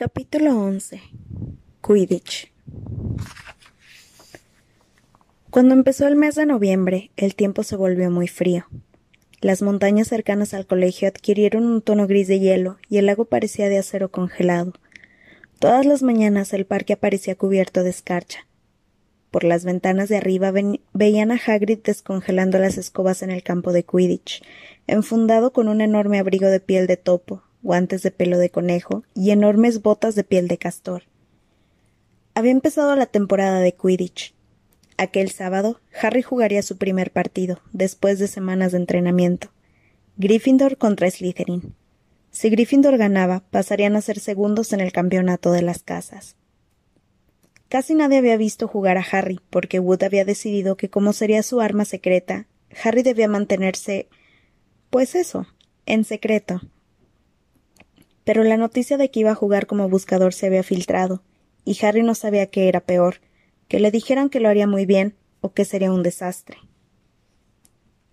Capítulo 11 Quidditch Cuando empezó el mes de noviembre, el tiempo se volvió muy frío. Las montañas cercanas al colegio adquirieron un tono gris de hielo y el lago parecía de acero congelado. Todas las mañanas el parque aparecía cubierto de escarcha. Por las ventanas de arriba veían a Hagrid descongelando las escobas en el campo de Quidditch, enfundado con un enorme abrigo de piel de topo, guantes de pelo de conejo y enormes botas de piel de castor. Había empezado la temporada de Quidditch. Aquel sábado, Harry jugaría su primer partido, después de semanas de entrenamiento. Gryffindor contra Slytherin. Si Gryffindor ganaba, pasarían a ser segundos en el campeonato de las casas. Casi nadie había visto jugar a Harry, porque Wood había decidido que como sería su arma secreta, Harry debía mantenerse. pues eso, en secreto. Pero la noticia de que iba a jugar como buscador se había filtrado, y Harry no sabía qué era peor, que le dijeran que lo haría muy bien o que sería un desastre.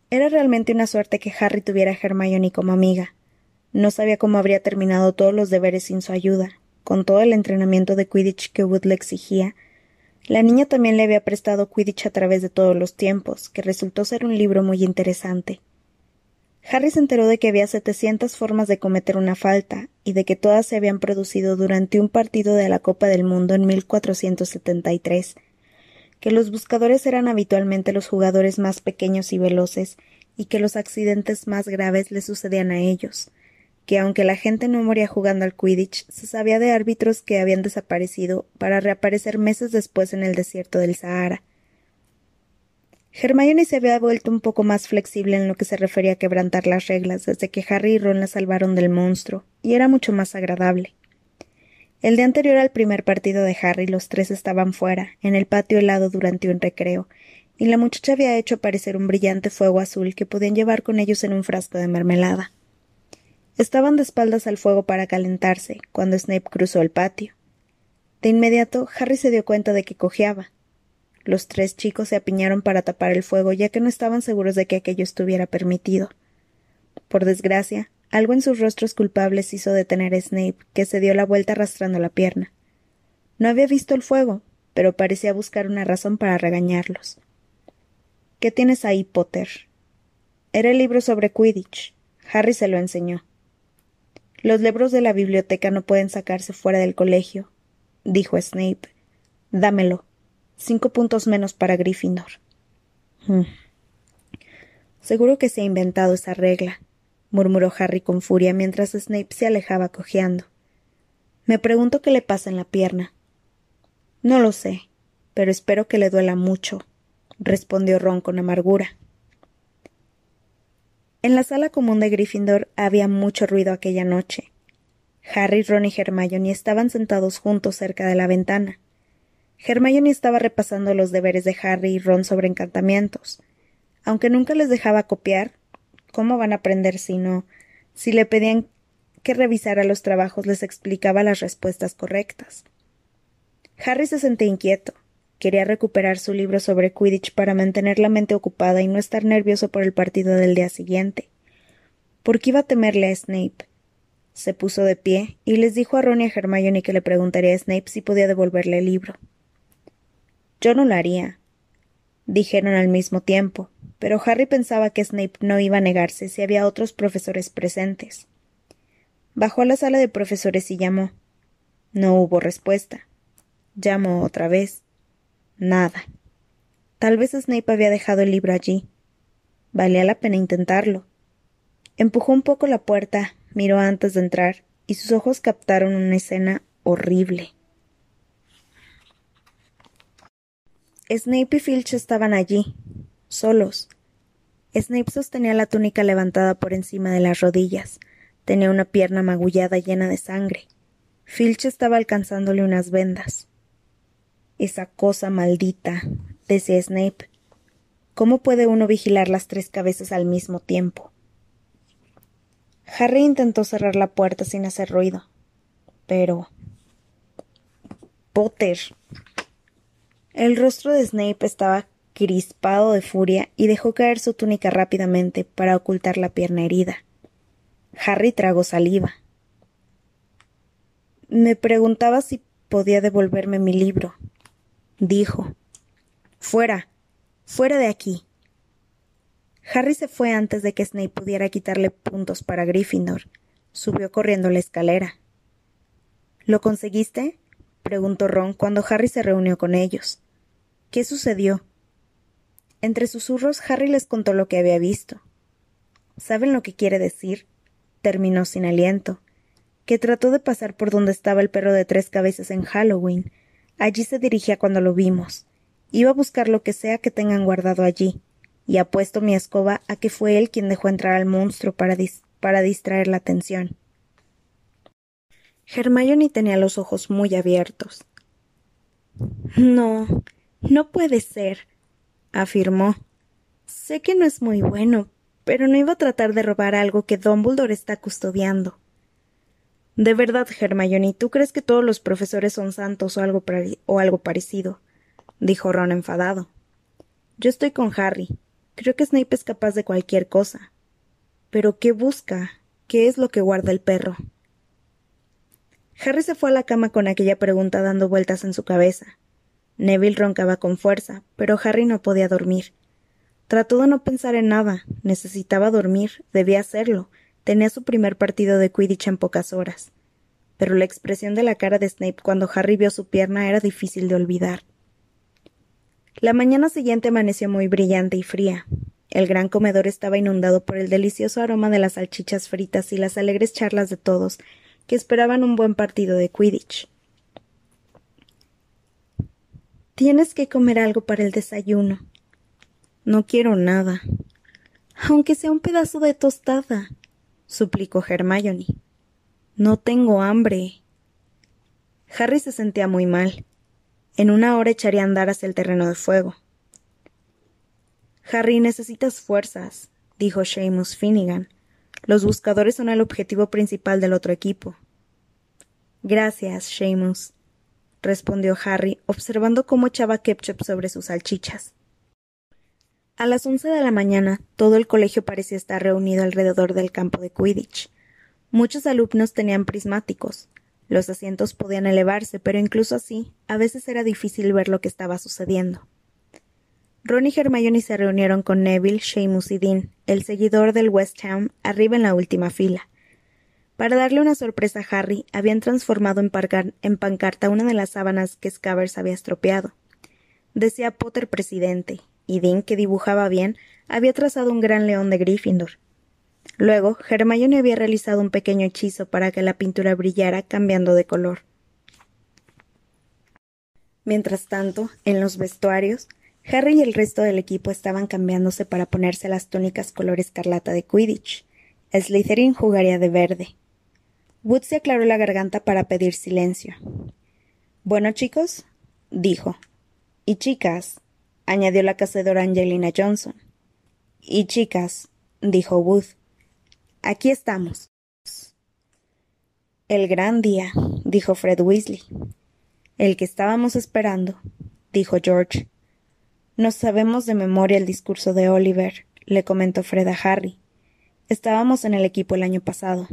Era realmente una suerte que Harry tuviera a Hermione como amiga. No sabía cómo habría terminado todos los deberes sin su ayuda, con todo el entrenamiento de Quidditch que Wood le exigía. La niña también le había prestado Quidditch a través de todos los tiempos, que resultó ser un libro muy interesante. Harry se enteró de que había setecientas formas de cometer una falta, y de que todas se habían producido durante un partido de la Copa del Mundo en 1473, que los buscadores eran habitualmente los jugadores más pequeños y veloces, y que los accidentes más graves le sucedían a ellos, que aunque la gente no moría jugando al Quidditch, se sabía de árbitros que habían desaparecido para reaparecer meses después en el desierto del Sahara. Hermione se había vuelto un poco más flexible en lo que se refería a quebrantar las reglas desde que Harry y Ron la salvaron del monstruo, y era mucho más agradable. El día anterior al primer partido de Harry, los tres estaban fuera, en el patio helado durante un recreo, y la muchacha había hecho aparecer un brillante fuego azul que podían llevar con ellos en un frasco de mermelada. Estaban de espaldas al fuego para calentarse, cuando Snape cruzó el patio. De inmediato, Harry se dio cuenta de que cojeaba. Los tres chicos se apiñaron para tapar el fuego, ya que no estaban seguros de que aquello estuviera permitido. Por desgracia, algo en sus rostros culpables hizo detener a Snape, que se dio la vuelta arrastrando la pierna. No había visto el fuego, pero parecía buscar una razón para regañarlos. ¿Qué tienes ahí, Potter? Era el libro sobre Quidditch. Harry se lo enseñó. Los libros de la biblioteca no pueden sacarse fuera del colegio, dijo Snape. Dámelo. Cinco puntos menos para Gryffindor. Hmm. Seguro que se ha inventado esa regla, murmuró Harry con furia mientras Snape se alejaba cojeando. Me pregunto qué le pasa en la pierna. No lo sé, pero espero que le duela mucho, respondió Ron con amargura. En la sala común de Gryffindor había mucho ruido aquella noche. Harry, Ron y Hermione estaban sentados juntos cerca de la ventana. Hermione estaba repasando los deberes de Harry y Ron sobre encantamientos. Aunque nunca les dejaba copiar, ¿cómo van a aprender si no? Si le pedían que revisara los trabajos, les explicaba las respuestas correctas. Harry se sentía inquieto. Quería recuperar su libro sobre Quidditch para mantener la mente ocupada y no estar nervioso por el partido del día siguiente. ¿Por qué iba a temerle a Snape? Se puso de pie y les dijo a Ron y a Hermione que le preguntaría a Snape si podía devolverle el libro. Yo no lo haría, dijeron al mismo tiempo, pero Harry pensaba que Snape no iba a negarse si había otros profesores presentes. Bajó a la sala de profesores y llamó. No hubo respuesta. Llamó otra vez. Nada. Tal vez Snape había dejado el libro allí. Valía la pena intentarlo. Empujó un poco la puerta, miró antes de entrar, y sus ojos captaron una escena horrible. Snape y Filch estaban allí, solos. Snape sostenía la túnica levantada por encima de las rodillas. Tenía una pierna magullada llena de sangre. Filch estaba alcanzándole unas vendas. Esa cosa maldita, decía Snape. ¿Cómo puede uno vigilar las tres cabezas al mismo tiempo? Harry intentó cerrar la puerta sin hacer ruido. Pero. Potter. El rostro de Snape estaba crispado de furia y dejó caer su túnica rápidamente para ocultar la pierna herida. Harry tragó saliva. Me preguntaba si podía devolverme mi libro. Dijo. Fuera. Fuera de aquí. Harry se fue antes de que Snape pudiera quitarle puntos para Gryffindor. Subió corriendo la escalera. ¿Lo conseguiste? preguntó Ron cuando Harry se reunió con ellos. ¿Qué sucedió? Entre susurros, Harry les contó lo que había visto. ¿Saben lo que quiere decir? terminó sin aliento. Que trató de pasar por donde estaba el perro de tres cabezas en Halloween. Allí se dirigía cuando lo vimos. Iba a buscar lo que sea que tengan guardado allí, y apuesto mi escoba a que fue él quien dejó entrar al monstruo para, para distraer la atención. Hermione tenía los ojos muy abiertos. No, no puede ser, afirmó. Sé que no es muy bueno, pero no iba a tratar de robar algo que Dumbledore está custodiando. De verdad, Hermione, ¿tú crees que todos los profesores son santos o algo, o algo parecido? dijo Ron enfadado. Yo estoy con Harry. Creo que Snape es capaz de cualquier cosa. Pero ¿qué busca? ¿Qué es lo que guarda el perro? Harry se fue a la cama con aquella pregunta dando vueltas en su cabeza. Neville roncaba con fuerza, pero Harry no podía dormir. Trató de no pensar en nada. Necesitaba dormir, debía hacerlo. Tenía su primer partido de Quidditch en pocas horas. Pero la expresión de la cara de Snape cuando Harry vio su pierna era difícil de olvidar. La mañana siguiente amaneció muy brillante y fría. El gran comedor estaba inundado por el delicioso aroma de las salchichas fritas y las alegres charlas de todos, que esperaban un buen partido de Quidditch. Tienes que comer algo para el desayuno. No quiero nada. Aunque sea un pedazo de tostada, suplicó Hermione. No tengo hambre. Harry se sentía muy mal. En una hora echaría a andar hacia el terreno de fuego. Harry, necesitas fuerzas, dijo Seamus Finnegan. Los buscadores son el objetivo principal del otro equipo. Gracias, Seamus, respondió Harry, observando cómo echaba ketchup sobre sus salchichas. A las once de la mañana, todo el colegio parecía estar reunido alrededor del campo de Quidditch. Muchos alumnos tenían prismáticos, los asientos podían elevarse, pero incluso así, a veces era difícil ver lo que estaba sucediendo. Ron y Hermione se reunieron con Neville, Seamus y Dean, el seguidor del West Ham, arriba en la última fila. Para darle una sorpresa a Harry, habían transformado en, pancarta una de las sábanas que Scabbers había estropeado. Decía Potter presidente, y Dean, que dibujaba bien, había trazado un gran león de Gryffindor. Luego, Hermione había realizado un pequeño hechizo para que la pintura brillara cambiando de color. Mientras tanto, en los vestuarios, Harry y el resto del equipo estaban cambiándose para ponerse las túnicas color escarlata de Quidditch. Slytherin jugaría de verde. Wood se aclaró la garganta para pedir silencio. Bueno, chicos, dijo. Y chicas, añadió la cazadora Angelina Johnson. Y chicas, dijo Wood. Aquí estamos. El gran día, dijo Fred Weasley. El que estábamos esperando, dijo George. No sabemos de memoria el discurso de Oliver, le comentó Fred a Harry. Estábamos en el equipo el año pasado.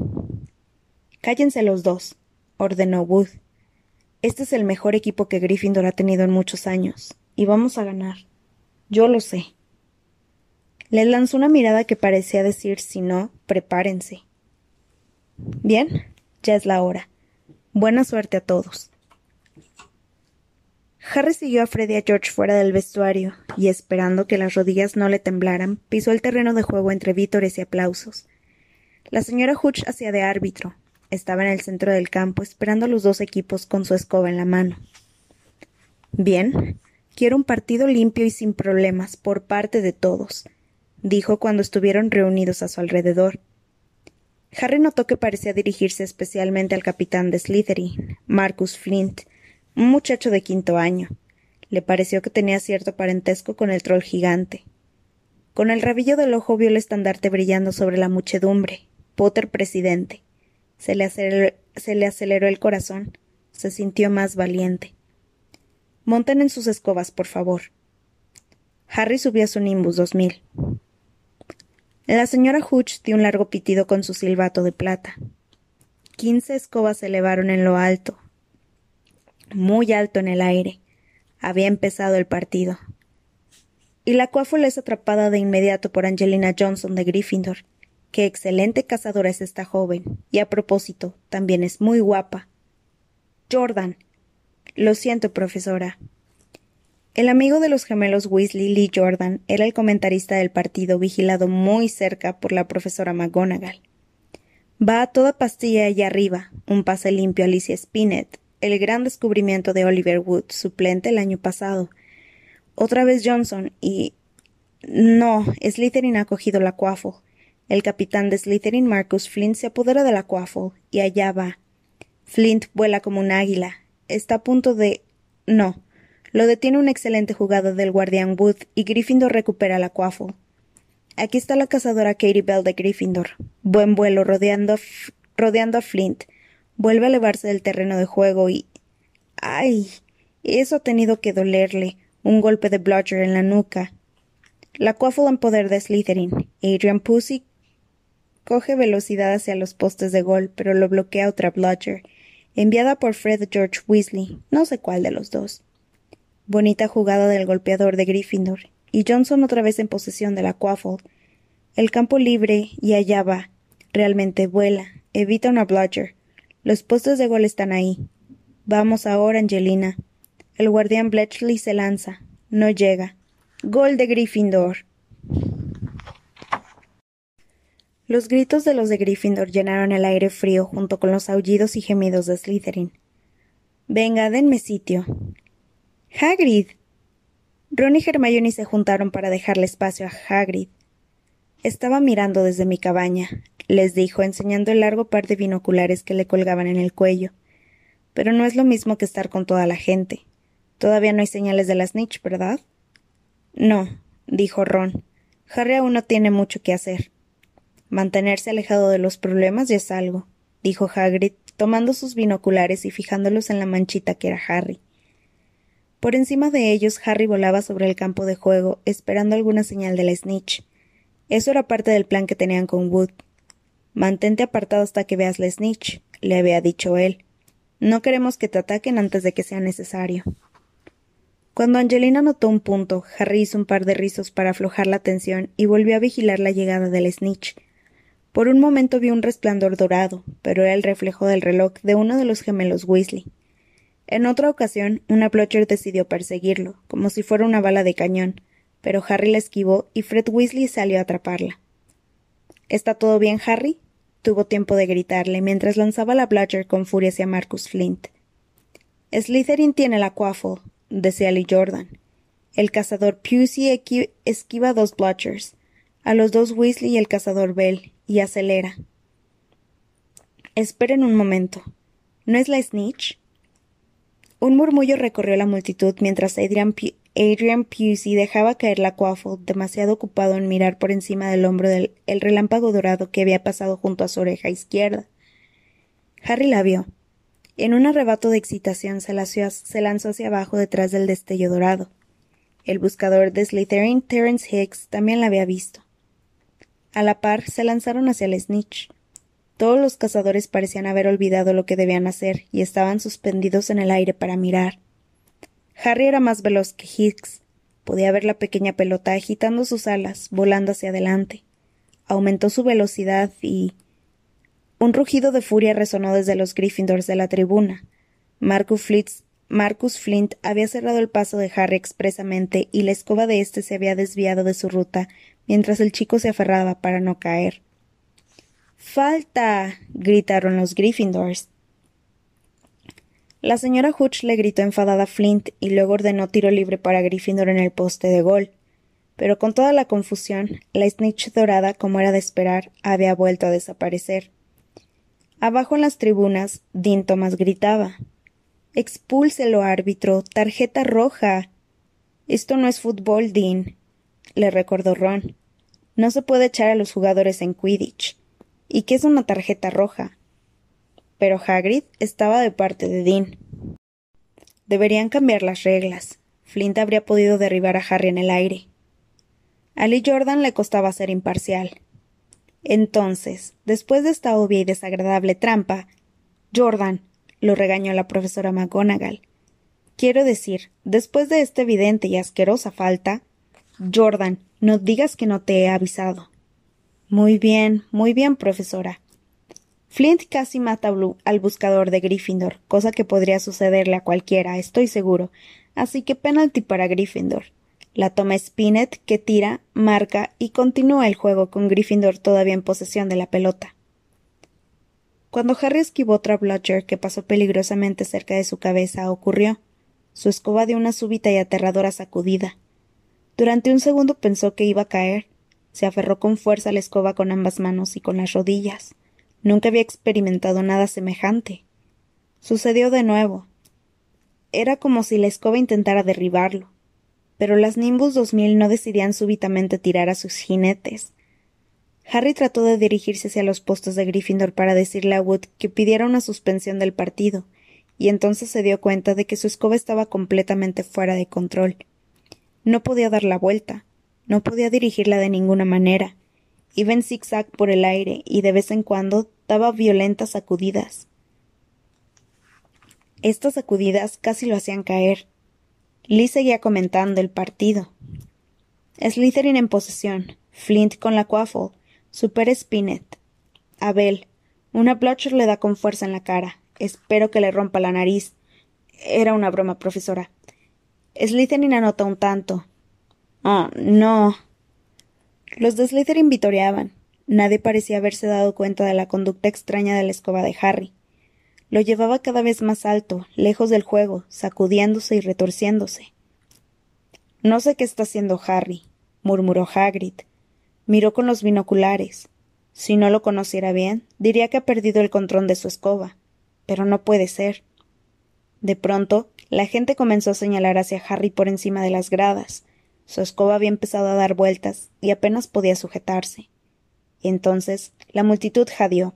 Cállense los dos, ordenó Wood. Este es el mejor equipo que Gryffindor ha tenido en muchos años, y vamos a ganar. Yo lo sé. Le lanzó una mirada que parecía decir si no, prepárense. Bien, ya es la hora. Buena suerte a todos. Harry siguió a Freddy y a George fuera del vestuario, y esperando que las rodillas no le temblaran, pisó el terreno de juego entre vítores y aplausos. La señora Hutch hacía de árbitro. Estaba en el centro del campo esperando a los dos equipos con su escoba en la mano. Bien, quiero un partido limpio y sin problemas por parte de todos dijo cuando estuvieron reunidos a su alrededor. Harry notó que parecía dirigirse especialmente al capitán de Slytherin, Marcus Flint, un muchacho de quinto año. Le pareció que tenía cierto parentesco con el troll gigante. Con el rabillo del ojo vio el estandarte brillando sobre la muchedumbre. Potter presidente. Se le, aceleró, se le aceleró el corazón. Se sintió más valiente. Monten en sus escobas, por favor. Harry subió a su Nimbus 2000. La señora Hutch dio un largo pitido con su silbato de plata. Quince escobas se elevaron en lo alto, muy alto en el aire. Había empezado el partido. Y la cuáfula es atrapada de inmediato por Angelina Johnson de Gryffindor. Qué excelente cazadora es esta joven. Y a propósito, también es muy guapa. Jordan. Lo siento, profesora. El amigo de los gemelos Weasley, Lee Jordan, era el comentarista del partido, vigilado muy cerca por la profesora McGonagall. Va a toda pastilla allá arriba, un pase limpio Alicia Spinett, el gran descubrimiento de Oliver Wood, suplente el año pasado. Otra vez Johnson y. No, Slytherin ha cogido la Quaffle. El capitán de Slytherin, Marcus Flint, se apodera de la Quaffle, y allá va. Flint vuela como un águila. Está a punto de. No. Lo detiene una excelente jugada del guardián Wood y Gryffindor recupera la Quaffle. Aquí está la cazadora Katie Bell de Gryffindor. Buen vuelo rodeando a, rodeando a Flint. Vuelve a elevarse del terreno de juego y. ¡Ay! Eso ha tenido que dolerle. Un golpe de Bludger en la nuca. La Quaffle en poder de Slytherin. Adrian Pussy coge velocidad hacia los postes de gol, pero lo bloquea otra Bludger, enviada por Fred George Weasley, no sé cuál de los dos. Bonita jugada del golpeador de Gryffindor, y Johnson otra vez en posesión de la Quaffle. El campo libre, y allá va. Realmente vuela, evita una Bludger. Los postes de gol están ahí. Vamos ahora, Angelina. El guardián Bletchley se lanza. No llega. Gol de Gryffindor. Los gritos de los de Gryffindor llenaron el aire frío junto con los aullidos y gemidos de Slytherin. Venga, denme sitio. Hagrid. Ron y Hermione se juntaron para dejarle espacio a Hagrid. Estaba mirando desde mi cabaña, les dijo, enseñando el largo par de binoculares que le colgaban en el cuello. Pero no es lo mismo que estar con toda la gente. Todavía no hay señales de la snitch, ¿verdad? No, dijo Ron. Harry aún no tiene mucho que hacer. Mantenerse alejado de los problemas ya es algo, dijo Hagrid, tomando sus binoculares y fijándolos en la manchita que era Harry. Por encima de ellos, Harry volaba sobre el campo de juego, esperando alguna señal de la snitch. Eso era parte del plan que tenían con Wood. Mantente apartado hasta que veas la snitch, le había dicho él. No queremos que te ataquen antes de que sea necesario. Cuando Angelina notó un punto, Harry hizo un par de rizos para aflojar la tensión y volvió a vigilar la llegada del snitch. Por un momento vio un resplandor dorado, pero era el reflejo del reloj de uno de los gemelos Weasley. En otra ocasión, una Blotcher decidió perseguirlo, como si fuera una bala de cañón, pero Harry la esquivó y Fred Weasley salió a atraparla. ¿Está todo bien, Harry? tuvo tiempo de gritarle mientras lanzaba la Blotcher con furia hacia Marcus Flint. Slytherin tiene la Quaffle, decía Lee Jordan. El cazador Pusey esquiva dos Blotchers, a los dos Weasley y el cazador Bell, y acelera. Esperen un momento. ¿No es la snitch? Un murmullo recorrió la multitud mientras Adrian, Pusey dejaba caer la quaffle, demasiado ocupado en mirar por encima del hombro del el relámpago dorado que había pasado junto a su oreja izquierda. Harry la vio. En un arrebato de excitación se, se lanzó hacia abajo detrás del destello dorado. El buscador de Slytherin, Terence Hicks, también la había visto. A la par se lanzaron hacia el snitch. Todos los cazadores parecían haber olvidado lo que debían hacer y estaban suspendidos en el aire para mirar. Harry era más veloz que Hicks. Podía ver la pequeña pelota agitando sus alas, volando hacia adelante. Aumentó su velocidad y. Un rugido de furia resonó desde los Gryffindors de la tribuna. Marcus Flint, Marcus Flint había cerrado el paso de Harry expresamente y la escoba de éste se había desviado de su ruta mientras el chico se aferraba para no caer. ¡Falta! gritaron los Gryffindors. La señora Hutch le gritó enfadada a Flint y luego ordenó tiro libre para Gryffindor en el poste de gol. Pero con toda la confusión, la snitch dorada, como era de esperar, había vuelto a desaparecer. Abajo en las tribunas, Dean Thomas gritaba Expúlselo, árbitro. Tarjeta roja. Esto no es fútbol, Dean le recordó Ron. No se puede echar a los jugadores en Quidditch. ¿Y qué es una tarjeta roja? Pero Hagrid estaba de parte de Dean. Deberían cambiar las reglas. Flint habría podido derribar a Harry en el aire. A Lee Jordan le costaba ser imparcial. Entonces, después de esta obvia y desagradable trampa, Jordan, lo regañó la profesora McGonagall, Quiero decir, después de esta evidente y asquerosa falta. Jordan, no digas que no te he avisado. Muy bien, muy bien, profesora. Flint casi mata al buscador de Gryffindor, cosa que podría sucederle a cualquiera, estoy seguro. Así que penalti para Gryffindor. La toma Spinett, que tira, marca y continúa el juego con Gryffindor todavía en posesión de la pelota. Cuando Harry esquivó otra Bludger que pasó peligrosamente cerca de su cabeza, ocurrió. Su escoba dio una súbita y aterradora sacudida. Durante un segundo pensó que iba a caer. Se aferró con fuerza a la escoba con ambas manos y con las rodillas. Nunca había experimentado nada semejante. Sucedió de nuevo. Era como si la escoba intentara derribarlo pero las Nimbus 2000 no decidían súbitamente tirar a sus jinetes. Harry trató de dirigirse hacia los postos de Gryffindor para decirle a Wood que pidiera una suspensión del partido, y entonces se dio cuenta de que su escoba estaba completamente fuera de control. No podía dar la vuelta, no podía dirigirla de ninguna manera. Iba en zigzag por el aire y de vez en cuando daba violentas sacudidas. Estas sacudidas casi lo hacían caer, Lee seguía comentando el partido. Slytherin en posesión, Flint con la Quaffle, Super Spinett. Abel. Una Blotcher le da con fuerza en la cara. Espero que le rompa la nariz. Era una broma, profesora. Slytherin anota un tanto. Oh, no. Los de Slytherin vitoreaban. Nadie parecía haberse dado cuenta de la conducta extraña de la escoba de Harry. Lo llevaba cada vez más alto, lejos del juego, sacudiéndose y retorciéndose. No sé qué está haciendo Harry, murmuró Hagrid. Miró con los binoculares. Si no lo conociera bien, diría que ha perdido el control de su escoba. Pero no puede ser. De pronto, la gente comenzó a señalar hacia Harry por encima de las gradas. Su escoba había empezado a dar vueltas y apenas podía sujetarse. Entonces la multitud jadeó,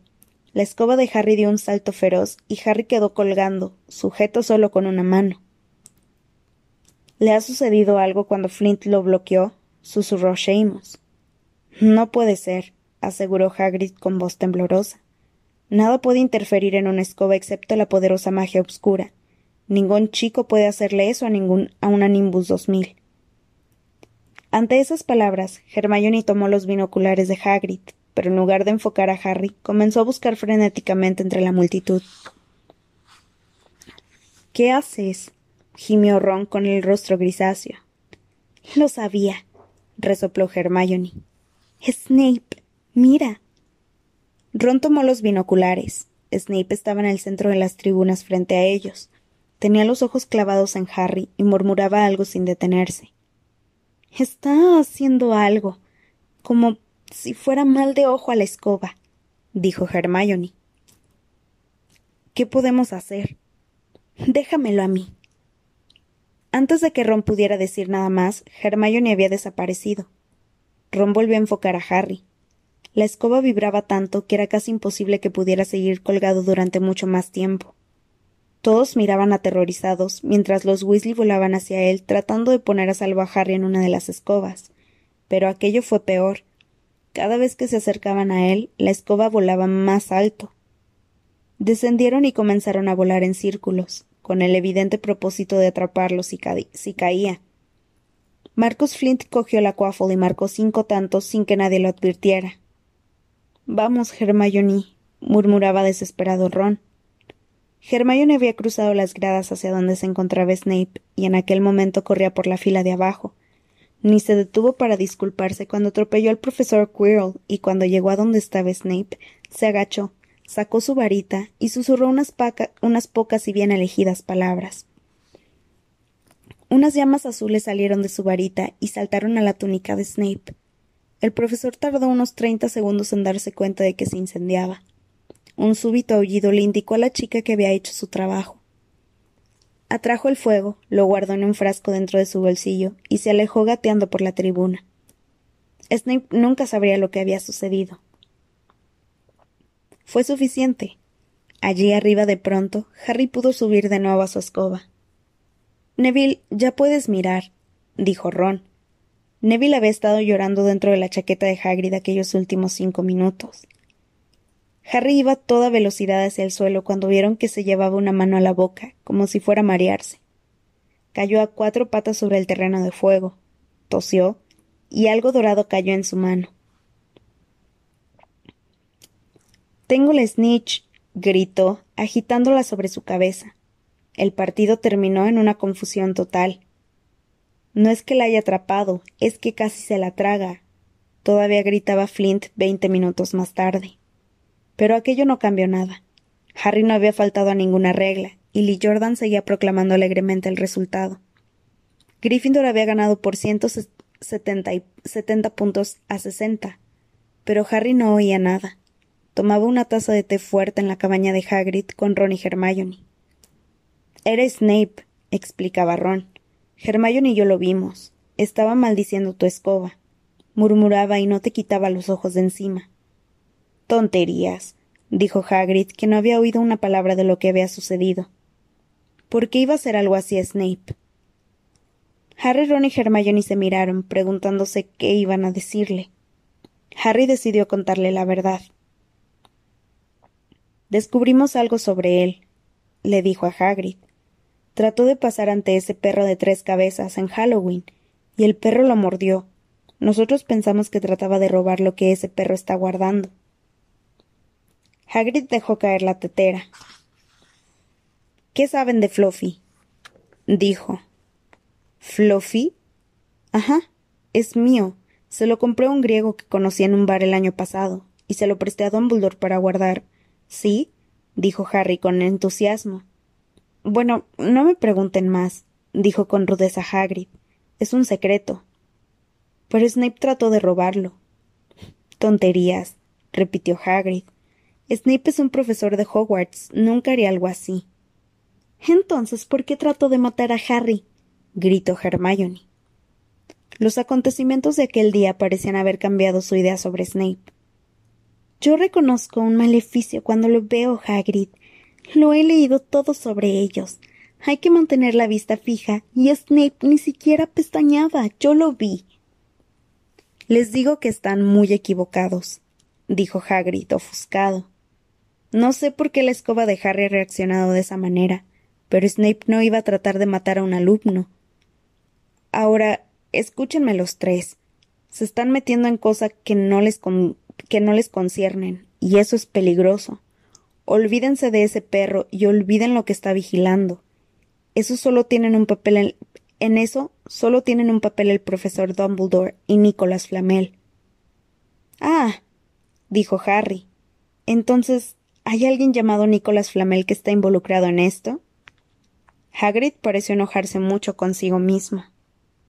la escoba de Harry dio un salto feroz y Harry quedó colgando, sujeto solo con una mano. ¿Le ha sucedido algo cuando Flint lo bloqueó? susurró Seamus. No puede ser, aseguró Hagrid con voz temblorosa. Nada puede interferir en una escoba excepto la poderosa magia oscura. Ningún chico puede hacerle eso a ningún a una Nimbus 2000. Ante esas palabras, Hermione tomó los binoculares de Hagrid, pero en lugar de enfocar a Harry, comenzó a buscar frenéticamente entre la multitud. ¿Qué haces? gimió Ron con el rostro grisáceo. Lo sabía, resopló Hermione. Snape, mira. Ron tomó los binoculares. Snape estaba en el centro de las tribunas frente a ellos. Tenía los ojos clavados en Harry y murmuraba algo sin detenerse. Está haciendo algo, como si fuera mal de ojo a la escoba, dijo Hermione. ¿Qué podemos hacer? Déjamelo a mí. Antes de que Ron pudiera decir nada más, Hermione había desaparecido. Ron volvió a enfocar a Harry. La escoba vibraba tanto que era casi imposible que pudiera seguir colgado durante mucho más tiempo. Todos miraban aterrorizados, mientras los Weasley volaban hacia él tratando de poner a salvo a Harry en una de las escobas. Pero aquello fue peor, cada vez que se acercaban a él, la escoba volaba más alto. Descendieron y comenzaron a volar en círculos, con el evidente propósito de atraparlo si, caía. Marcus Flint cogió la quaffle y marcó cinco tantos sin que nadie lo advirtiera. Vamos, Hermione, murmuraba desesperado Ron. Hermione había cruzado las gradas hacia donde se encontraba Snape, y en aquel momento corría por la fila de abajo, ni se detuvo para disculparse cuando atropelló al profesor Quirrell y cuando llegó a donde estaba Snape, se agachó, sacó su varita y susurró unas, unas pocas y bien elegidas palabras. Unas llamas azules salieron de su varita y saltaron a la túnica de Snape. El profesor tardó unos treinta segundos en darse cuenta de que se incendiaba. Un súbito aullido le indicó a la chica que había hecho su trabajo. Atrajo el fuego, lo guardó en un frasco dentro de su bolsillo y se alejó gateando por la tribuna. Snape nunca sabría lo que había sucedido. Fue suficiente. Allí arriba de pronto, Harry pudo subir de nuevo a su escoba. Neville, ya puedes mirar, dijo Ron. Neville había estado llorando dentro de la chaqueta de Hagrid aquellos últimos cinco minutos. Harry iba a toda velocidad hacia el suelo cuando vieron que se llevaba una mano a la boca, como si fuera a marearse. cayó a cuatro patas sobre el terreno de fuego, tosió, y algo dorado cayó en su mano. Tengo la snitch, gritó, agitándola sobre su cabeza. El partido terminó en una confusión total. No es que la haya atrapado, es que casi se la traga. Todavía gritaba Flint veinte minutos más tarde. Pero aquello no cambió nada. Harry no había faltado a ninguna regla, y Lee Jordan seguía proclamando alegremente el resultado. Gryffindor había ganado por ciento setenta puntos a sesenta, pero Harry no oía nada. Tomaba una taza de té fuerte en la cabaña de Hagrid con Ron y Hermione. Era Snape, explicaba Ron. Hermione y yo lo vimos. Estaba maldiciendo tu escoba. Murmuraba y no te quitaba los ojos de encima. Tonterías, dijo Hagrid, que no había oído una palabra de lo que había sucedido. ¿Por qué iba a ser algo así a Snape? Harry, Ron y Hermione se miraron, preguntándose qué iban a decirle. Harry decidió contarle la verdad. Descubrimos algo sobre él, le dijo a Hagrid. Trató de pasar ante ese perro de tres cabezas en Halloween, y el perro lo mordió. Nosotros pensamos que trataba de robar lo que ese perro está guardando. Hagrid dejó caer la tetera. ¿Qué saben de Fluffy? dijo. ¿Fluffy? Ajá, es mío. Se lo compré a un griego que conocí en un bar el año pasado, y se lo presté a Dumbledore para guardar. ¿Sí? dijo Harry con entusiasmo. Bueno, no me pregunten más, dijo con rudeza Hagrid. Es un secreto. Pero Snape trató de robarlo. Tonterías, repitió Hagrid. Snape es un profesor de Hogwarts. Nunca haría algo así. Entonces, ¿por qué trató de matar a Harry? gritó Hermione. Los acontecimientos de aquel día parecían haber cambiado su idea sobre Snape. Yo reconozco un maleficio cuando lo veo, Hagrid. Lo he leído todo sobre ellos. Hay que mantener la vista fija, y Snape ni siquiera pestañaba. Yo lo vi. Les digo que están muy equivocados, dijo Hagrid ofuscado. No sé por qué la escoba de Harry ha reaccionado de esa manera pero Snape no iba a tratar de matar a un alumno. Ahora, escúchenme los tres. Se están metiendo en cosas que no les que no les conciernen, y eso es peligroso. Olvídense de ese perro y olviden lo que está vigilando. Eso solo tienen un papel en, eso solo tienen un papel el profesor Dumbledore y Nicholas Flamel. Ah, dijo Harry. Entonces, ¿hay alguien llamado Nicholas Flamel que está involucrado en esto? Hagrid pareció enojarse mucho consigo mismo.